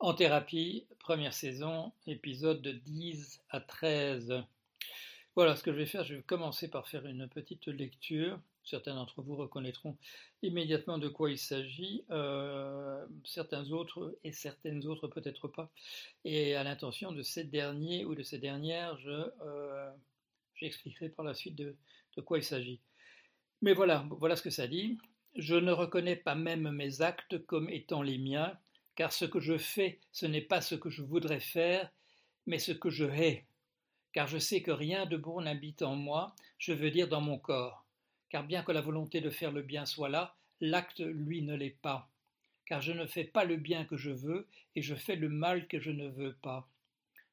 En thérapie, première saison, épisode de 10 à 13. Voilà ce que je vais faire. Je vais commencer par faire une petite lecture. Certains d'entre vous reconnaîtront immédiatement de quoi il s'agit. Euh, certains autres et certaines autres peut-être pas. Et à l'intention de ces derniers ou de ces dernières, euh, j'expliquerai par la suite de, de quoi il s'agit. Mais voilà, voilà ce que ça dit. Je ne reconnais pas même mes actes comme étant les miens car ce que je fais, ce n'est pas ce que je voudrais faire, mais ce que je hais. Car je sais que rien de bon n'habite en moi, je veux dire dans mon corps. Car bien que la volonté de faire le bien soit là, l'acte, lui, ne l'est pas. Car je ne fais pas le bien que je veux, et je fais le mal que je ne veux pas.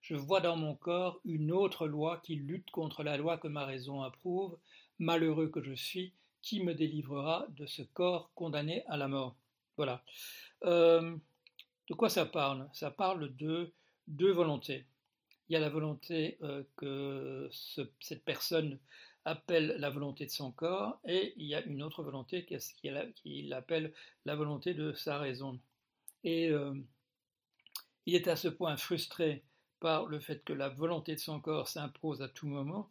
Je vois dans mon corps une autre loi qui lutte contre la loi que ma raison approuve. Malheureux que je suis, qui me délivrera de ce corps condamné à la mort? Voilà. Euh, de quoi ça parle? Ça parle de deux volontés. Il y a la volonté euh, que cette personne appelle la volonté de son corps, et il y a une autre volonté qu'il appelle la volonté de sa raison. Et euh, il est à ce point frustré par le fait que la volonté de son corps s'impose à tout moment,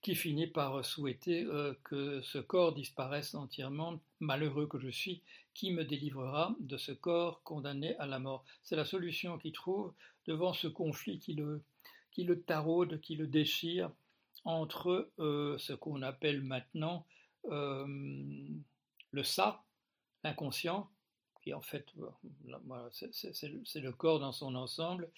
qui finit par souhaiter euh, que ce corps disparaisse entièrement, malheureux que je suis, qui me délivrera de ce corps condamné à la mort? C'est la solution qu'il trouve devant ce conflit qui le, taraude, qui le déchire entre euh, ce qu'on appelle maintenant euh, le ça, l'inconscient, qui en fait, c'est le corps dans son ensemble,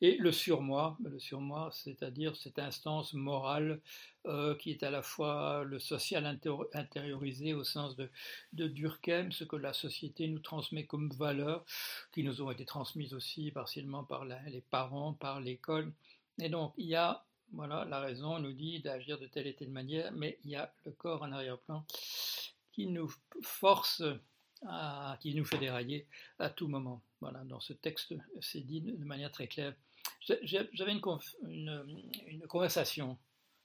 et le surmoi, le surmoi, c'est-à-dire cette instance morale euh, qui est à la fois le social intériorisé au sens de, Durkheim, ce que la société nous transmet comme valeurs, qui nous ont été transmises aussi partiellement par les parents, par l'école. Et donc, il y a, voilà, la raison nous dit d'agir de telle et telle manière, mais il y a le corps en arrière-plan qui nous force, à, qui nous fait dérailler à tout moment. Voilà, dans ce texte, c'est dit de manière très claire. J'avais une, conversation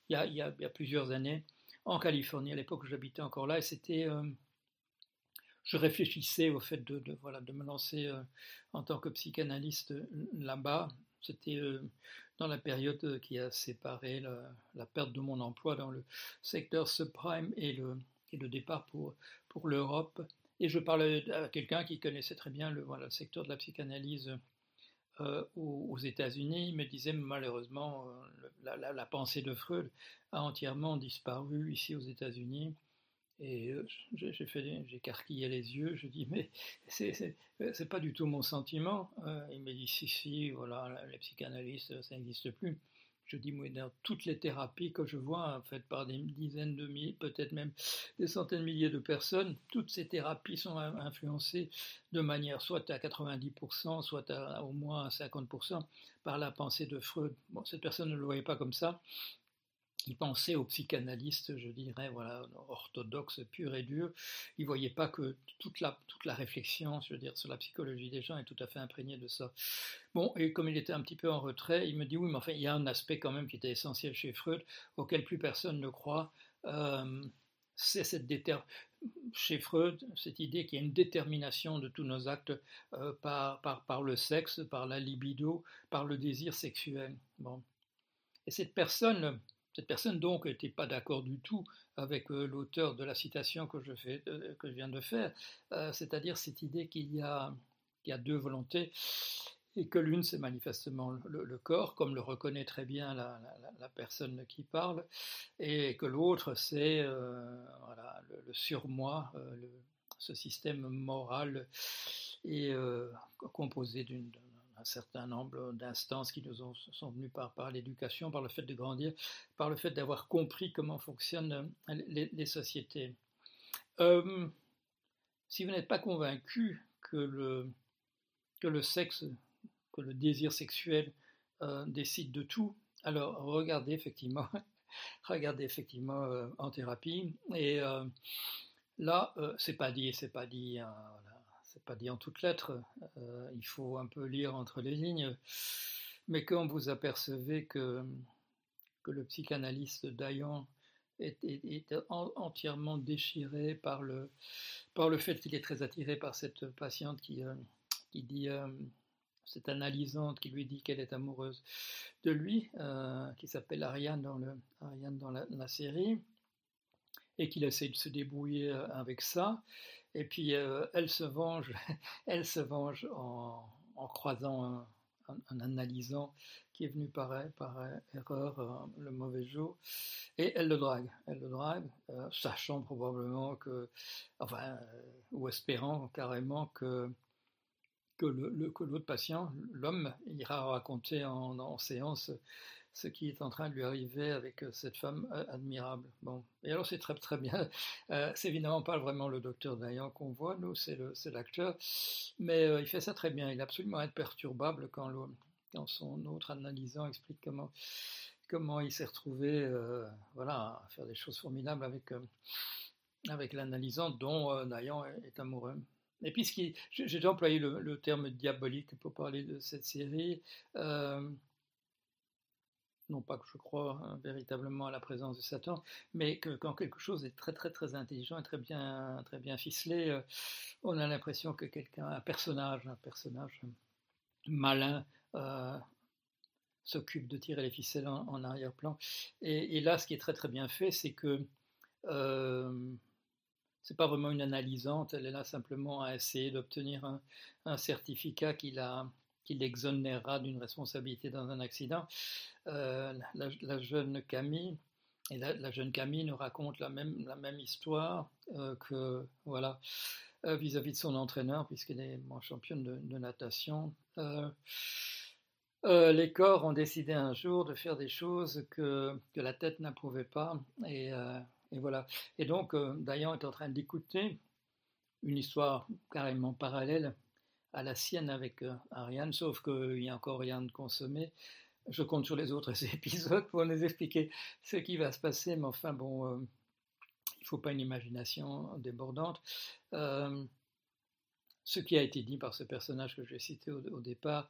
il y, a, plusieurs années en Californie, à l'époque où j'habitais encore là, et c'était. Euh, je réfléchissais au fait de, voilà, de me lancer euh, en tant que psychanalyste euh, là-bas. C'était dans la période qui a séparé la, perte de mon emploi dans le secteur subprime et le, départ pour l'Europe. Et je parlais à quelqu'un qui connaissait très bien le, voilà, le secteur de la psychanalyse euh, aux, États-Unis, me disait malheureusement euh, la, pensée de Freud a entièrement disparu ici aux États-Unis. Et euh, j'ai fait, j'ai carquillé les yeux. Je dis mais c'est pas du tout mon sentiment. il me dit si si voilà les psychanalystes ça n'existe plus je dis dans toutes les thérapies que je vois, faites par des dizaines de milliers, peut-être même des centaines de milliers de personnes, toutes ces thérapies sont influencées de manière soit à 90%, soit à au moins à 50% par la pensée de Freud. Bon, cette personne ne le voyait pas comme ça, il pensait aux psychanalystes, je dirais, voilà, orthodoxes, purs et durs. Il ne voyait pas que toute la, toute la réflexion, je veux dire, sur la psychologie des gens est tout à fait imprégnée de ça. Bon, et comme il était un petit peu en retrait, il me dit, oui, mais enfin, il y a un aspect quand même qui était essentiel chez Freud, auquel plus personne ne croit. Euh, c'est cette chez Freud, cette idée qu'il y a une détermination de tous nos actes euh, par, par, par le sexe, par la libido, par le désir sexuel. Bon. Et cette personne, cette personne donc n'était pas d'accord du tout avec euh, l'auteur de la citation que je, fais, euh, que je viens de faire, euh, c'est-à-dire cette idée qu'il y, a, deux volontés et que l'une c'est manifestement le, corps, comme le reconnaît très bien la, personne qui parle, et que l'autre c'est le, surmoi, ce système moral est composé d'une un certain nombre d'instances qui nous sont venues par, par l'éducation, par le fait de grandir, par le fait d'avoir compris comment fonctionnent les, sociétés. Euh, si vous n'êtes pas convaincu que le, que le sexe, que le désir sexuel euh, décide de tout, alors regardez effectivement, regardez effectivement euh, en thérapie. Et là, c'est pas dit, c'est pas dit. Hein, pas dit en toutes lettres, euh, il faut un peu lire entre les lignes, mais quand vous apercevez que, que le psychanalyste Dayan est, entièrement déchiré par le, par le fait qu'il est très attiré par cette patiente qui, euh, qui dit euh, cette analysante qui lui dit qu'elle est amoureuse de lui, qui s'appelle Ariane dans, le, Ariane dans la, série, et qu'il essaie de se débrouiller avec ça. Et puis elle se venge, elle se venge en, croisant en analysant qui est venu par, par erreur euh, le mauvais jour, et elle le drague, elle le drague, euh, sachant probablement que, enfin, euh, ou espérant carrément que que l'autre patient, l'homme, ira raconter en, séance ce qui est en train de lui arriver avec cette femme admirable. Bon, et alors c'est très très bien. c'est évidemment pas vraiment le docteur Dayan qu'on voit, nous c'est l'acteur, mais il fait ça très bien. Il est absolument imperturbable quand l'homme dans son autre analysant, explique comment, il s'est retrouvé euh, voilà, à faire des choses formidables avec, euh, avec l'analysant dont euh, Nayan est, amoureux. Et puis, j'ai employé le, terme diabolique pour parler de cette série. Non pas que je crois hein, véritablement à la présence de Satan, mais que quand quelque chose est très très très intelligent et très bien, très bien ficelé, on a l'impression que quelqu'un, un personnage, un personnage malin, euh, s'occupe de tirer les ficelles en, arrière-plan. Et, là, ce qui est très très bien fait, c'est que euh, c'est pas vraiment une analysante, elle est là simplement à essayer d'obtenir un, certificat qui l'exonérera d'une responsabilité dans un accident. Euh, la, jeune Camille, et la, jeune Camille nous raconte la même, la même histoire euh, que voilà vis-à-vis de son entraîneur, puisqu'elle est championne de, natation. Euh, les corps ont décidé un jour de faire des choses que, que la tête n'approuvait pas. Et, euh, et, voilà. Et donc, euh, Dayan est en train d'écouter une histoire carrément parallèle à la sienne avec Ariane, sauf qu'il n'y a encore rien de consommé. Je compte sur les autres épisodes pour nous expliquer ce qui va se passer, mais enfin, bon, il ne faut pas une imagination débordante ce qui a été dit par ce personnage que j'ai cité au, départ,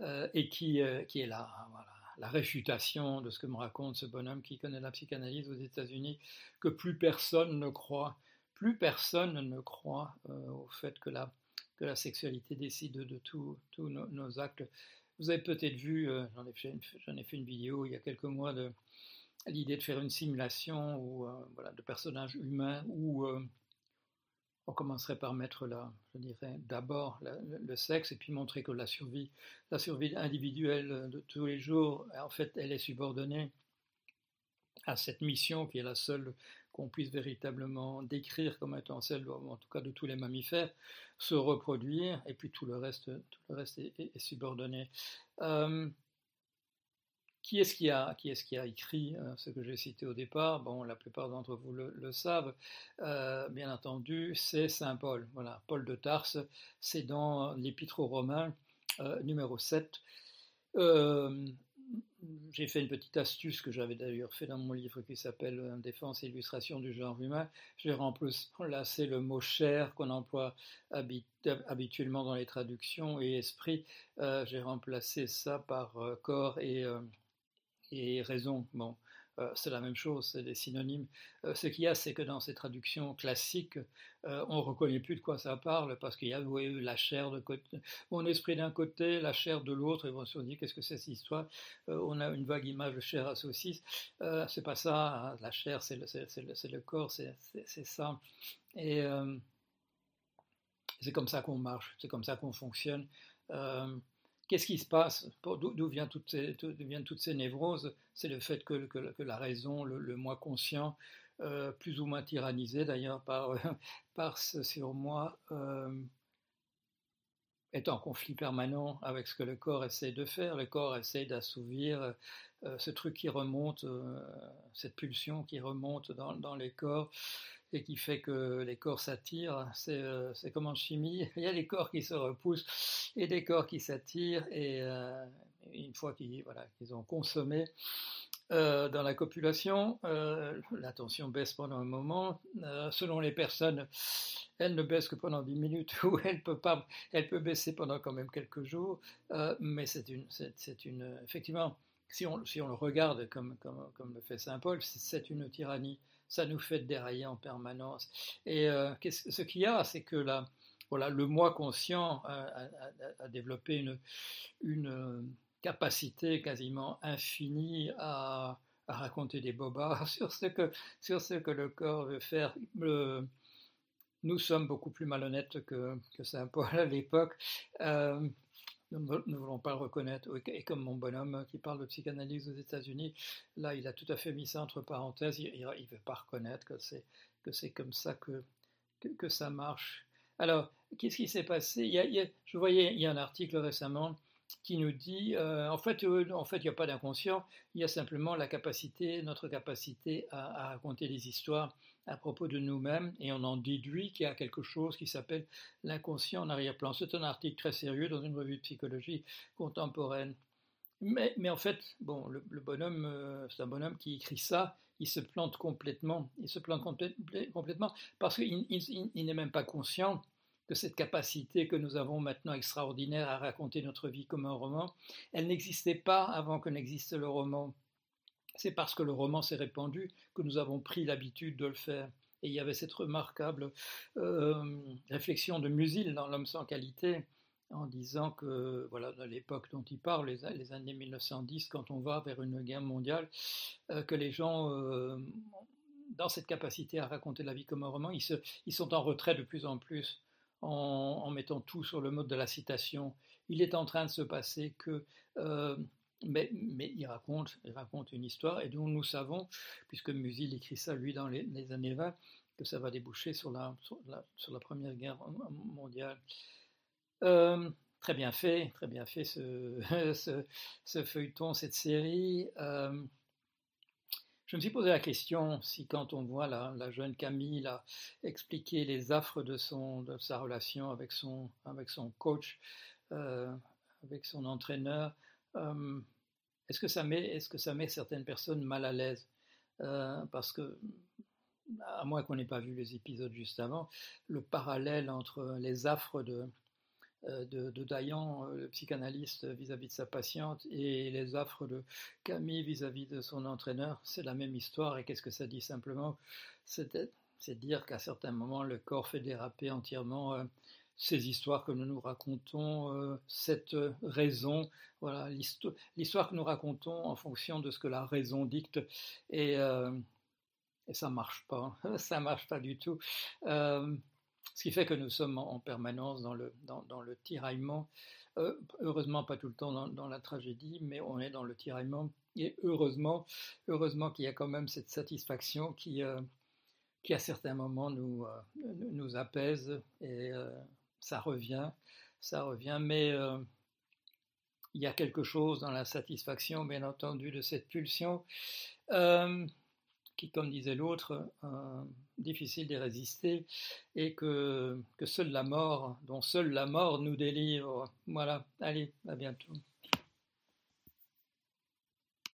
euh, et qui, euh, est là, voilà, la réfutation de ce que me raconte ce bonhomme qui connaît la psychanalyse aux États-Unis, que plus personne ne croit, plus personne ne croit euh, au fait que la, que la sexualité décide de tous nos, actes. Vous avez peut-être vu, j'en ai, fait une, vidéo il y a quelques mois, l'idée de faire une simulation ou voilà, de personnages humains où on commencerait par mettre là, je dirais, d'abord le, sexe et puis montrer que la survie, la survie individuelle de tous les jours, en fait, elle est subordonnée à cette mission qui est la seule qu'on puisse véritablement décrire comme étant celle, en tout cas de tous les mammifères, se reproduire, et puis tout le reste, tout le reste est, subordonné. Euh, qui est-ce qui a, qui est qui a écrit euh, ce que j'ai cité au départ? Bon, la plupart d'entre vous le, savent, euh, bien entendu, c'est Saint Paul. Voilà, Paul de Tarse, c'est dans l'Épître aux Romains, numéro 7. J'ai fait une petite astuce que j'avais d'ailleurs fait dans mon livre qui s'appelle Défense et illustration du genre humain. J'ai remplacé le mot chair qu'on emploie habituellement dans les traductions et esprit. j'ai remplacé ça par corps et et raison. Bon, euh, c'est la même chose, c'est des synonymes. Euh, ce qu'il y a, c'est que dans ces traductions classiques, euh, on ne reconnaît plus de quoi ça parle, parce qu'il y a eu la chair de côté, mon esprit d'un côté, la chair de l'autre, et on se dit qu'est-ce que c'est cette histoire On a une vague image de chair à saucisse. c'est pas ça, hein. la chair, c'est le, corps, c'est ça. Et c'est comme ça qu'on marche, c'est comme ça qu'on fonctionne. Qu'est-ce qui se passe? D'où viennent toutes ces, névroses? C'est le fait que, que, la raison, le, moi conscient, euh, plus ou moins tyrannisé d'ailleurs par, ce surmoi, euh, est en conflit permanent avec ce que le corps essaie de faire. Le corps essaie d'assouvir euh, ce truc qui remonte, cette pulsion qui remonte dans les corps et qui fait que les corps s'attirent. Euh, c'est comme en chimie, il y a des corps qui se repoussent et des corps qui s'attirent. Et euh, une fois qu'ils voilà, ont consommé euh, dans la copulation, la tension baisse pendant un moment. selon les personnes, elle ne baisse que pendant 10 minutes ou elle peut, pas, elle peut baisser pendant quand même quelques jours. mais c'est une, une, effectivement, si on, si on le regarde comme, comme, comme le fait Saint Paul, c'est une tyrannie ça nous fait dérailler en permanence. Et euh, ce qu'il y a, c'est que la, voilà, le moi conscient a, développé une, une, capacité quasiment infinie à, raconter des bobards sur ce que, sur ce que le corps veut faire. nous sommes beaucoup plus malhonnêtes que, que Saint-Paul à l'époque. Euh, ne voulons pas le reconnaître. Et comme mon bonhomme qui parle de psychanalyse aux États-Unis, là, il a tout à fait mis ça entre parenthèses. Il ne veut pas reconnaître que c'est, comme ça que, ça marche. Alors, qu'est-ce qui s'est passé? Je voyais, il y a un article récemment qui nous dit, euh, en fait, euh, en fait, il n'y a pas d'inconscient, il y a simplement la capacité, notre capacité à, raconter des histoires à propos de nous-mêmes, et on en déduit qu'il y a quelque chose qui s'appelle l'inconscient en arrière-plan. C'est un article très sérieux dans une revue de psychologie contemporaine. Mais, en fait, bon, le, bonhomme, euh, c'est un bonhomme qui écrit ça, il se plante complètement, il se plante complètement parce qu'il n'est même pas conscient que cette capacité que nous avons maintenant extraordinaire à raconter notre vie comme un roman, elle n'existait pas avant que n'existe le roman. C'est parce que le roman s'est répandu que nous avons pris l'habitude de le faire. Et il y avait cette remarquable euh, réflexion de Musil dans L'homme sans qualité, en disant que, voilà, à l'époque dont il parle, les, années 1910, quand on va vers une guerre mondiale, euh, que les gens, euh, dans cette capacité à raconter la vie comme un roman, ils, sont en retrait de plus en plus en, mettant tout sur le mode de la citation. Il est en train de se passer que... mais, il, raconte, une histoire et dont nous savons, puisque Musil écrit ça lui dans les, années 20, que ça va déboucher sur la, Première Guerre mondiale. Euh, très bien fait, très bien fait ce, feuilleton, cette série. Euh, je me suis posé la question si quand on voit la, jeune Camille expliquer les affres de, de sa relation avec son, avec son coach, euh, avec son entraîneur, euh, est-ce que, ça met, est que ça met certaines personnes mal à l'aise? Euh, Parce que, à moins qu'on n'ait pas vu les épisodes juste avant, le parallèle entre les affres de, euh, de, Dayan, le psychanalyste vis-à-vis de sa patiente, et les affres de Camille vis-à-vis de son entraîneur, c'est la même histoire. Et qu'est-ce que ça dit simplement? C'est dire qu'à certains moments, le corps fait déraper entièrement ces histoires que nous nous racontons, cette raison, voilà, l'histoire que nous racontons en fonction de ce que la raison dicte. Et, et ça marche pas, ça marche pas du tout. Ce qui fait que nous sommes en, permanence dans le, dans, le tiraillement. Euh, heureusement, pas tout le temps dans, la tragédie, mais on est dans le tiraillement. Et heureusement, heureusement qu'il y a quand même cette satisfaction qui, euh, qui à certains moments, nous, euh, nous apaise. Ça revient, ça revient. Mais il y a quelque chose dans la satisfaction, bien entendu, de cette pulsion qui, comme disait l'autre, euh, difficile d'y résister, et que, que seule la mort, dont seule la mort nous délivre. Voilà, allez, à bientôt.